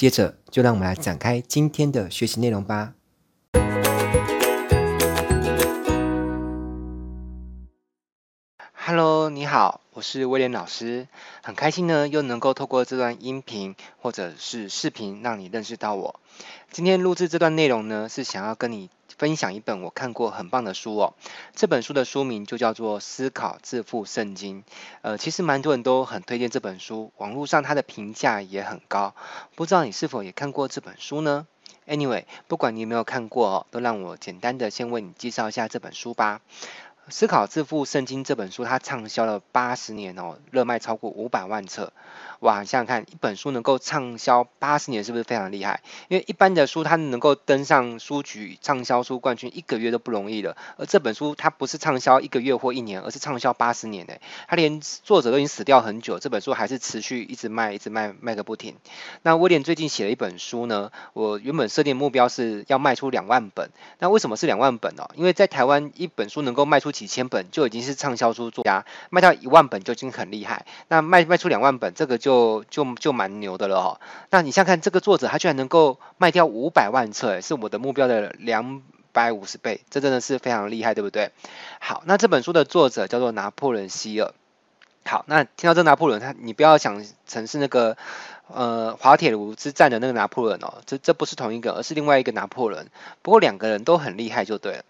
接着，就让我们来展开今天的学习内容吧。Hello，你好，我是威廉老师，很开心呢，又能够透过这段音频或者是视频，让你认识到我。今天录制这段内容呢，是想要跟你分享一本我看过很棒的书哦。这本书的书名就叫做《思考致富圣经》。呃，其实蛮多人都很推荐这本书，网络上它的评价也很高。不知道你是否也看过这本书呢？Anyway，不管你有没有看过哦，都让我简单的先为你介绍一下这本书吧。《思考致富圣经》这本书，它畅销了八十年哦，热卖超过五百万册。哇，想想看，一本书能够畅销八十年，是不是非常厉害？因为一般的书，它能够登上书局畅销书冠军，一个月都不容易了。而这本书，它不是畅销一个月或一年，而是畅销八十年诶。它连作者都已经死掉很久，这本书还是持续一直卖，一直卖，卖个不停。那威廉最近写了一本书呢，我原本设定目标是要卖出两万本。那为什么是两万本哦？因为在台湾，一本书能够卖出几千本，就已经是畅销书作家；卖到一万本就已经很厉害。那卖卖出两万本，这个就就就蛮牛的了哈，那你想看这个作者，他居然能够卖掉五百万册，是我的目标的两百五十倍，这真的是非常厉害，对不对？好，那这本书的作者叫做拿破仑希尔。好，那听到这拿破仑，他你不要想成是那个呃滑铁卢之战的那个拿破仑哦，这这不是同一个，而是另外一个拿破仑。不过两个人都很厉害，就对了。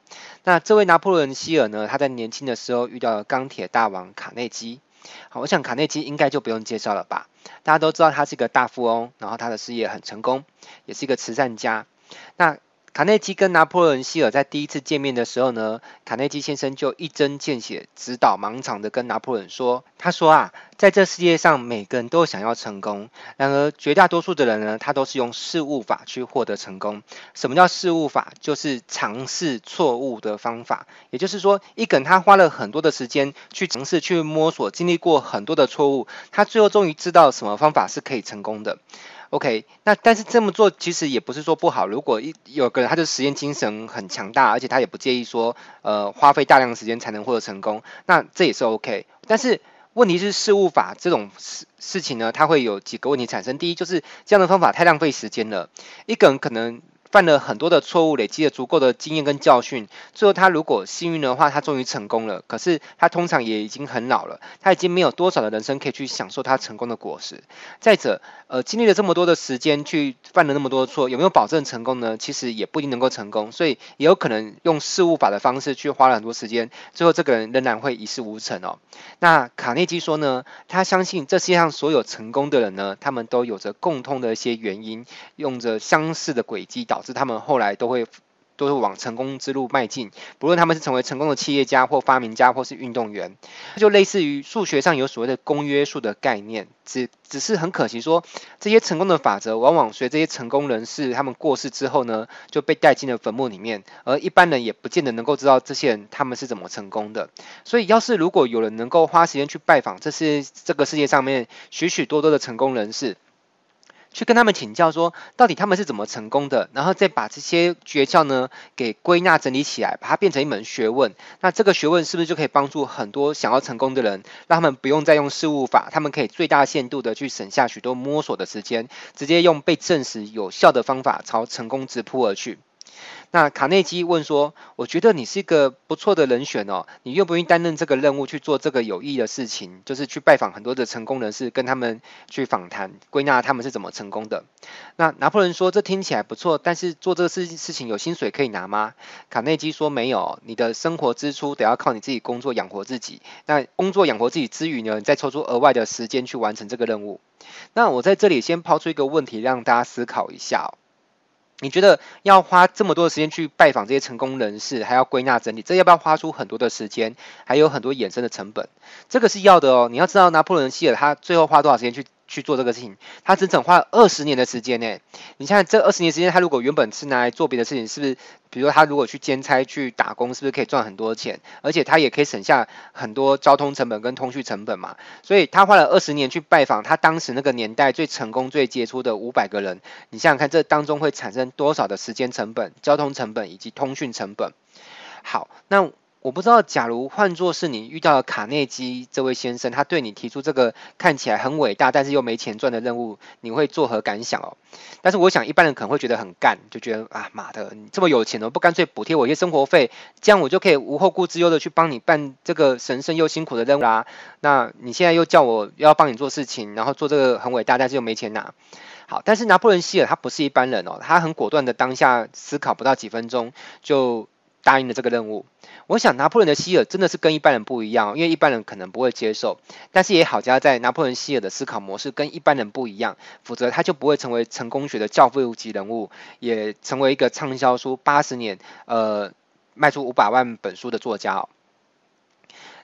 那这位拿破仑希尔呢，他在年轻的时候遇到了钢铁大王卡内基。好，我想卡内基应该就不用介绍了吧？大家都知道他是一个大富翁，然后他的事业很成功，也是一个慈善家。那卡内基跟拿破仑希尔在第一次见面的时候呢，卡内基先生就一针见血、直捣盲肠的跟拿破仑说：“他说啊，在这世界上，每个人都想要成功，然而绝大多数的人呢，他都是用事物法去获得成功。什么叫事物法？就是尝试错误的方法。也就是说，一个人他花了很多的时间去尝试、去摸索，经历过很多的错误，他最后终于知道什么方法是可以成功的。” OK，那但是这么做其实也不是说不好。如果一有个人他的实验精神很强大，而且他也不介意说呃花费大量的时间才能获得成功，那这也是 OK。但是问题是事物法这种事事情呢，它会有几个问题产生。第一就是这样的方法太浪费时间了，一个人可能。犯了很多的错误，累积了足够的经验跟教训，最后他如果幸运的话，他终于成功了。可是他通常也已经很老了，他已经没有多少的人生可以去享受他成功的果实。再者，呃，经历了这么多的时间，去犯了那么多错，有没有保证成功呢？其实也不一定能够成功，所以也有可能用事物法的方式去花了很多时间，最后这个人仍然会一事无成哦。那卡内基说呢，他相信这世界上所有成功的人呢，他们都有着共通的一些原因，用着相似的轨迹导。导致他们后来都会都会往成功之路迈进，不论他们是成为成功的企业家或发明家或是运动员，就类似于数学上有所谓的公约数的概念，只只是很可惜说，这些成功的法则往往随这些成功人士他们过世之后呢，就被带进了坟墓里面，而一般人也不见得能够知道这些人他们是怎么成功的。所以，要是如果有人能够花时间去拜访这些这个世界上面许许多多的成功人士，去跟他们请教说，到底他们是怎么成功的，然后再把这些诀窍呢给归纳整理起来，把它变成一门学问。那这个学问是不是就可以帮助很多想要成功的人，让他们不用再用事物法，他们可以最大限度的去省下许多摸索的时间，直接用被证实有效的方法朝成功直扑而去。那卡内基问说：“我觉得你是一个不错的人选哦，你愿不愿意担任这个任务去做这个有益的事情？就是去拜访很多的成功人士，跟他们去访谈，归纳他们是怎么成功的。”那拿破仑说：“这听起来不错，但是做这个事事情有薪水可以拿吗？”卡内基说：“没有，你的生活支出得要靠你自己工作养活自己。那工作养活自己之余呢，你再抽出额外的时间去完成这个任务。”那我在这里先抛出一个问题，让大家思考一下哦。你觉得要花这么多的时间去拜访这些成功人士，还要归纳整理，这要不要花出很多的时间，还有很多衍生的成本？这个是要的哦。你要知道拿破仑希尔他最后花多少时间去去做这个事情，他整整花了二十年的时间呢。你看这二十年时间，他如果原本是拿来做别的事情，是不是？比如说他如果去兼差去打工，是不是可以赚很多钱？而且他也可以省下很多交通成本跟通讯成本嘛。所以他花了二十年去拜访他当时那个年代最成功、最杰出的五百个人。你想想看，这当中会产生多少的时间成本、交通成本以及通讯成本？好，那。我不知道，假如换作是你遇到了卡内基这位先生，他对你提出这个看起来很伟大，但是又没钱赚的任务，你会作何感想哦？但是我想一般人可能会觉得很干，就觉得啊妈的，你这么有钱哦，不干脆补贴我一些生活费，这样我就可以无后顾之忧的去帮你办这个神圣又辛苦的任务啦。那你现在又叫我要帮你做事情，然后做这个很伟大，但是又没钱拿。好，但是拿破仑希尔他不是一般人哦，他很果断的当下思考不到几分钟就答应了这个任务。我想拿破仑的希尔真的是跟一般人不一样，因为一般人可能不会接受，但是也好加在拿破仑希尔的思考模式跟一般人不一样，否则他就不会成为成功学的教父级人物，也成为一个畅销书八十年，呃，卖出五百万本书的作家。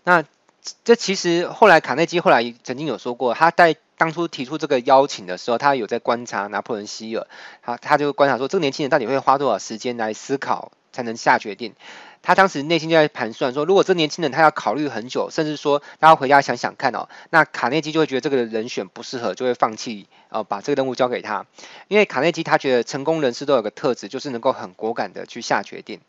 那这其实后来卡内基后来曾经有说过，他在当初提出这个邀请的时候，他有在观察拿破仑希尔，他他就观察说这个年轻人到底会花多少时间来思考才能下决定。他当时内心就在盘算说，如果这年轻人他要考虑很久，甚至说他要回家想想看哦，那卡内基就会觉得这个人选不适合，就会放弃哦把这个任务交给他。因为卡内基他觉得成功人士都有个特质，就是能够很果敢的去下决定。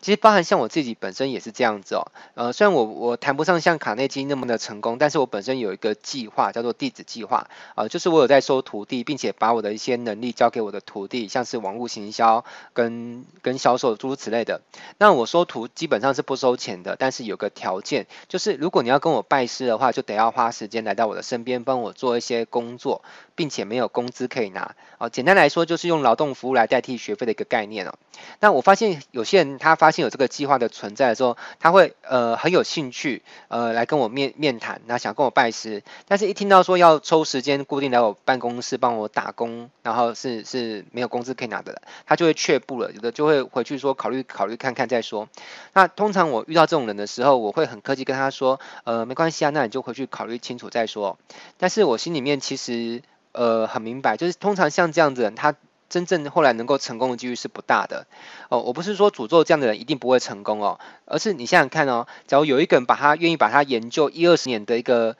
其实包含像我自己本身也是这样子哦。呃，虽然我我谈不上像卡内基那么的成功，但是我本身有一个计划叫做弟子计划，呃，就是我有在收徒弟，并且把我的一些能力交给我的徒弟，像是网络行销跟跟销售诸如此类的。那我收徒。基本上是不收钱的，但是有个条件，就是如果你要跟我拜师的话，就得要花时间来到我的身边，帮我做一些工作，并且没有工资可以拿。哦，简单来说就是用劳动服务来代替学费的一个概念哦。那我发现有些人他发现有这个计划的存在的时候，他会呃很有兴趣呃来跟我面面谈，那想跟我拜师，但是一听到说要抽时间固定来我办公室帮我打工，然后是是没有工资可以拿的，他就会却步了，有的就会回去说考虑考虑看看再说。那通常我遇到这种人的时候，我会很客气跟他说，呃，没关系啊，那你就回去考虑清楚再说。但是我心里面其实呃很明白，就是通常像这样子的人，他真正后来能够成功的几率是不大的。哦，我不是说诅咒这样的人一定不会成功哦，而是你想想看哦，假如有一个人把他愿意把他研究一二十年的一个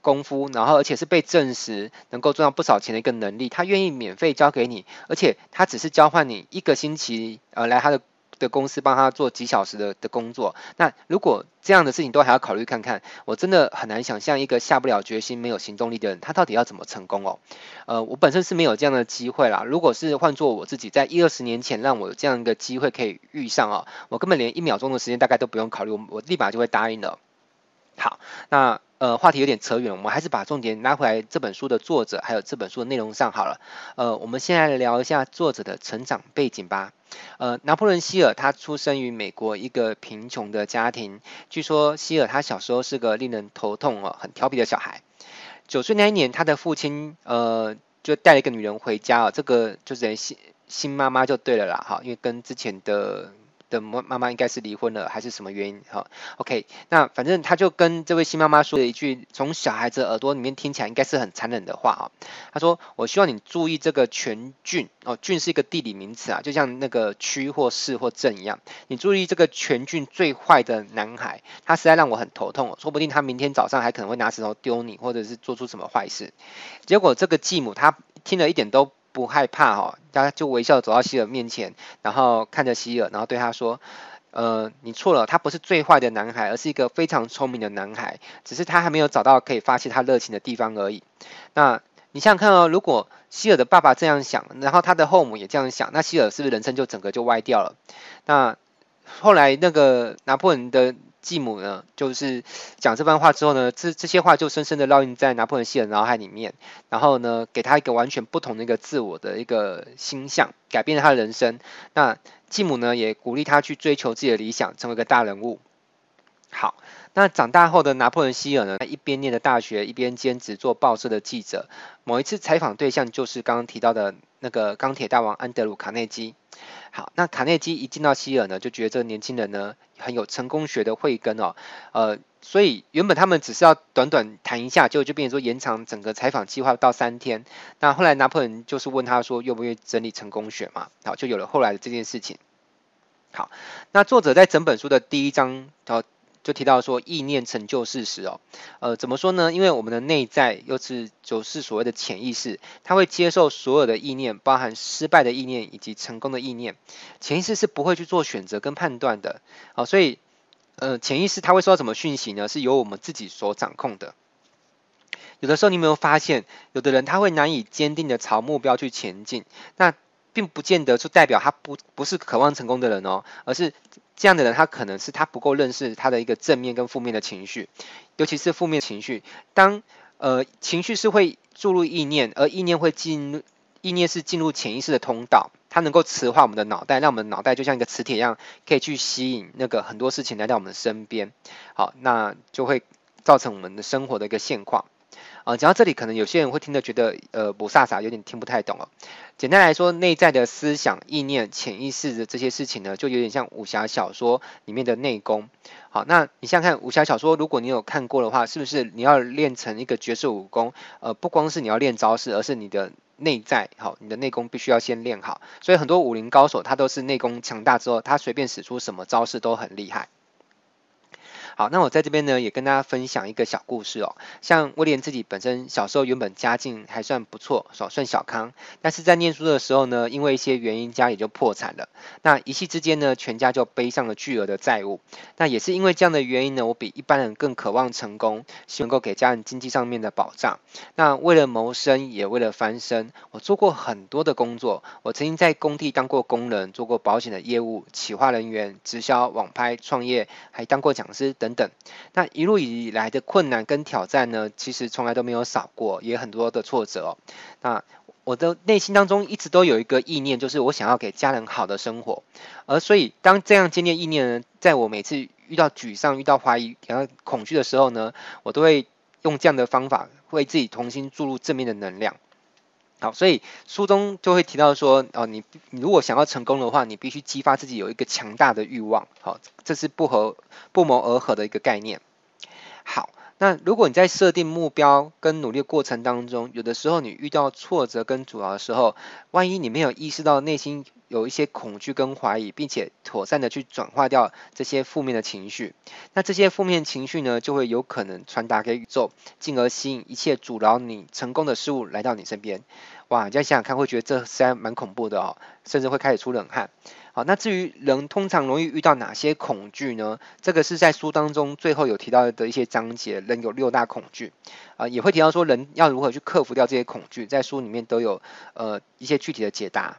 功夫，然后而且是被证实能够赚到不少钱的一个能力，他愿意免费交给你，而且他只是交换你一个星期呃来他的。的公司帮他做几小时的的工作，那如果这样的事情都还要考虑看看，我真的很难想象一个下不了决心、没有行动力的人，他到底要怎么成功哦？呃，我本身是没有这样的机会啦。如果是换做我自己，在一二十年前让我有这样一个机会可以遇上哦，我根本连一秒钟的时间大概都不用考虑，我我立马就会答应了。好，那。呃，话题有点扯远，我们还是把重点拉回来这本书的作者，还有这本书的内容上好了。呃，我们先来聊一下作者的成长背景吧。呃，拿破仑希尔他出生于美国一个贫穷的家庭，据说希尔他小时候是个令人头痛哦，很调皮的小孩。九岁那一年，他的父亲呃就带了一个女人回家哦，这个就是新新妈妈就对了啦，哈，因为跟之前的。的妈妈妈应该是离婚了，还是什么原因？哈，OK，那反正他就跟这位新妈妈说了一句，从小孩子耳朵里面听起来应该是很残忍的话啊。他说：“我希望你注意这个全郡哦，郡是一个地理名词啊，就像那个区或市或镇一样。你注意这个全郡最坏的男孩，他实在让我很头痛，说不定他明天早上还可能会拿石头丢你，或者是做出什么坏事。”结果这个继母他听了一点都。不害怕哈，他就微笑走到希尔面前，然后看着希尔，然后对他说：“呃，你错了，他不是最坏的男孩，而是一个非常聪明的男孩，只是他还没有找到可以发泄他热情的地方而已。”那你想想看哦，如果希尔的爸爸这样想，然后他的后母也这样想，那希尔是不是人生就整个就歪掉了？那后来那个拿破仑的。继母呢，就是讲这番话之后呢，这这些话就深深的烙印在拿破仑希尔脑海里面，然后呢，给他一个完全不同的一个自我的一个形象，改变了他的人生。那继母呢，也鼓励他去追求自己的理想，成为一个大人物。好，那长大后的拿破仑希尔呢，他一边念着大学，一边兼职做报社的记者。某一次采访对象就是刚刚提到的那个钢铁大王安德鲁卡内基。好，那卡内基一进到希尔呢，就觉得这个年轻人呢很有成功学的慧根哦，呃，所以原本他们只是要短短谈一下，结果就变成说延长整个采访计划到三天。那后来拿破仑就是问他说，愿不愿意整理成功学嘛？好，就有了后来的这件事情。好，那作者在整本书的第一章，哦。就提到说，意念成就事实哦，呃，怎么说呢？因为我们的内在又是就是所谓的潜意识，它会接受所有的意念，包含失败的意念以及成功的意念。潜意识是不会去做选择跟判断的，好，所以呃，潜意识它会收到什么讯息呢？是由我们自己所掌控的。有的时候你有没有发现，有的人他会难以坚定的朝目标去前进，那并不见得就代表他不不是渴望成功的人哦，而是。这样的人，他可能是他不够认识他的一个正面跟负面的情绪，尤其是负面情绪。当呃情绪是会注入意念，而意念会进入意念是进入潜意识的通道，它能够磁化我们的脑袋，让我们脑袋就像一个磁铁一样，可以去吸引那个很多事情来到我们身边。好，那就会造成我们的生活的一个现况。啊，讲到这里，可能有些人会听得觉得呃不飒飒，有点听不太懂哦。简单来说，内在的思想、意念、潜意识的这些事情呢，就有点像武侠小说里面的内功。好，那你想想看，武侠小说，如果你有看过的话，是不是你要练成一个绝世武功？呃，不光是你要练招式，而是你的内在，好，你的内功必须要先练好。所以很多武林高手，他都是内功强大之后，他随便使出什么招式都很厉害。好，那我在这边呢，也跟大家分享一个小故事哦。像威廉自己本身小时候原本家境还算不错，算小康，但是在念书的时候呢，因为一些原因，家里就破产了。那一夕之间呢，全家就背上了巨额的债务。那也是因为这样的原因呢，我比一般人更渴望成功，希望能够给家人经济上面的保障。那为了谋生，也为了翻身，我做过很多的工作。我曾经在工地当过工人，做过保险的业务、企划人员、直销、网拍、创业，还当过讲师等。等等，那一路以来的困难跟挑战呢，其实从来都没有少过，也很多的挫折哦。那我的内心当中一直都有一个意念，就是我想要给家人好的生活。而所以，当这样坚定意念呢，在我每次遇到沮丧、遇到怀疑、感到恐惧的时候呢，我都会用这样的方法，为自己重新注入正面的能量。好，所以书中就会提到说，哦，你你如果想要成功的话，你必须激发自己有一个强大的欲望。好，这是不合不谋而合的一个概念。好，那如果你在设定目标跟努力过程当中，有的时候你遇到挫折跟阻挠的时候，万一你没有意识到内心有一些恐惧跟怀疑，并且妥善的去转化掉这些负面的情绪，那这些负面情绪呢，就会有可能传达给宇宙，进而吸引一切阻挠你成功的事物来到你身边。哇，你再想想看，会觉得这实在蛮恐怖的哦，甚至会开始出冷汗。好，那至于人通常容易遇到哪些恐惧呢？这个是在书当中最后有提到的一些章节，人有六大恐惧啊，也会提到说人要如何去克服掉这些恐惧，在书里面都有呃一些具体的解答。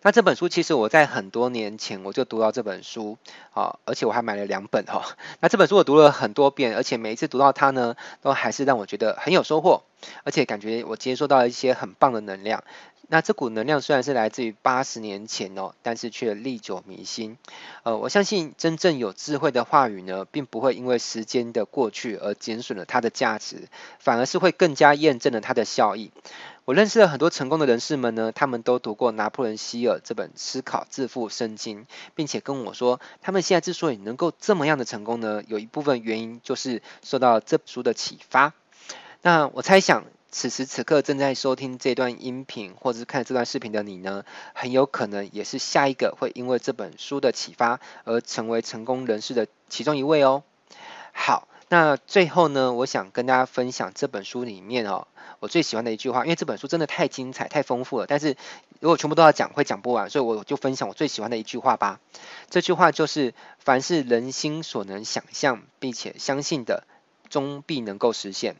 那这本书其实我在很多年前我就读到这本书，啊，而且我还买了两本哈。那这本书我读了很多遍，而且每一次读到它呢，都还是让我觉得很有收获，而且感觉我接收到了一些很棒的能量。那这股能量虽然是来自于八十年前哦，但是却历久弥新。呃，我相信真正有智慧的话语呢，并不会因为时间的过去而减损了它的价值，反而是会更加验证了它的效益。我认识了很多成功的人士们呢，他们都读过拿破仑希尔这本《思考致富圣经》，并且跟我说，他们现在之所以能够这么样的成功呢，有一部分原因就是受到这本书的启发。那我猜想，此时此刻正在收听这段音频或者是看这段视频的你呢，很有可能也是下一个会因为这本书的启发而成为成功人士的其中一位哦。好，那最后呢，我想跟大家分享这本书里面哦。我最喜欢的一句话，因为这本书真的太精彩、太丰富了。但是如果全部都要讲，会讲不完，所以我就分享我最喜欢的一句话吧。这句话就是：凡是人心所能想象并且相信的，终必能够实现。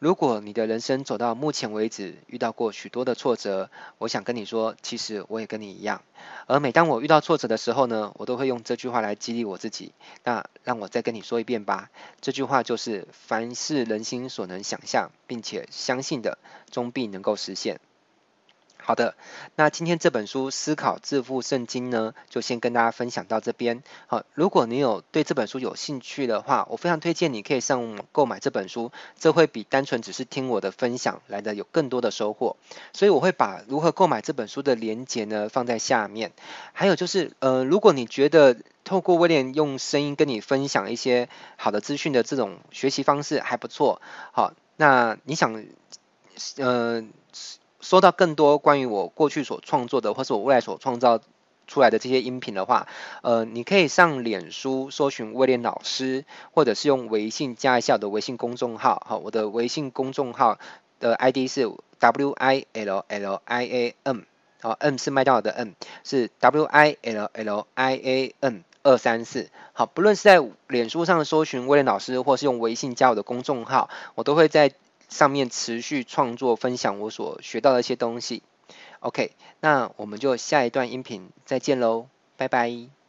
如果你的人生走到目前为止遇到过许多的挫折，我想跟你说，其实我也跟你一样。而每当我遇到挫折的时候呢，我都会用这句话来激励我自己。那让我再跟你说一遍吧，这句话就是：凡是人心所能想象并且相信的，终必能够实现。好的，那今天这本书《思考致富圣经》呢，就先跟大家分享到这边。好，如果你有对这本书有兴趣的话，我非常推荐你可以上购买这本书，这会比单纯只是听我的分享来的有更多的收获。所以我会把如何购买这本书的连结呢放在下面。还有就是，呃，如果你觉得透过威廉用声音跟你分享一些好的资讯的这种学习方式还不错，好，那你想，呃。收到更多关于我过去所创作的，或是我未来所创造出来的这些音频的话，呃，你可以上脸书搜寻威廉老师，或者是用微信加一下我的微信公众号，好，我的微信公众号的 ID 是 W I L L I A M，好，M 是麦当劳的 M，是 W I L L I A M 二三四，好，不论是在脸书上搜寻威廉老师，或是用微信加我的公众号，我都会在。上面持续创作分享我所学到的一些东西，OK，那我们就下一段音频再见喽，拜拜。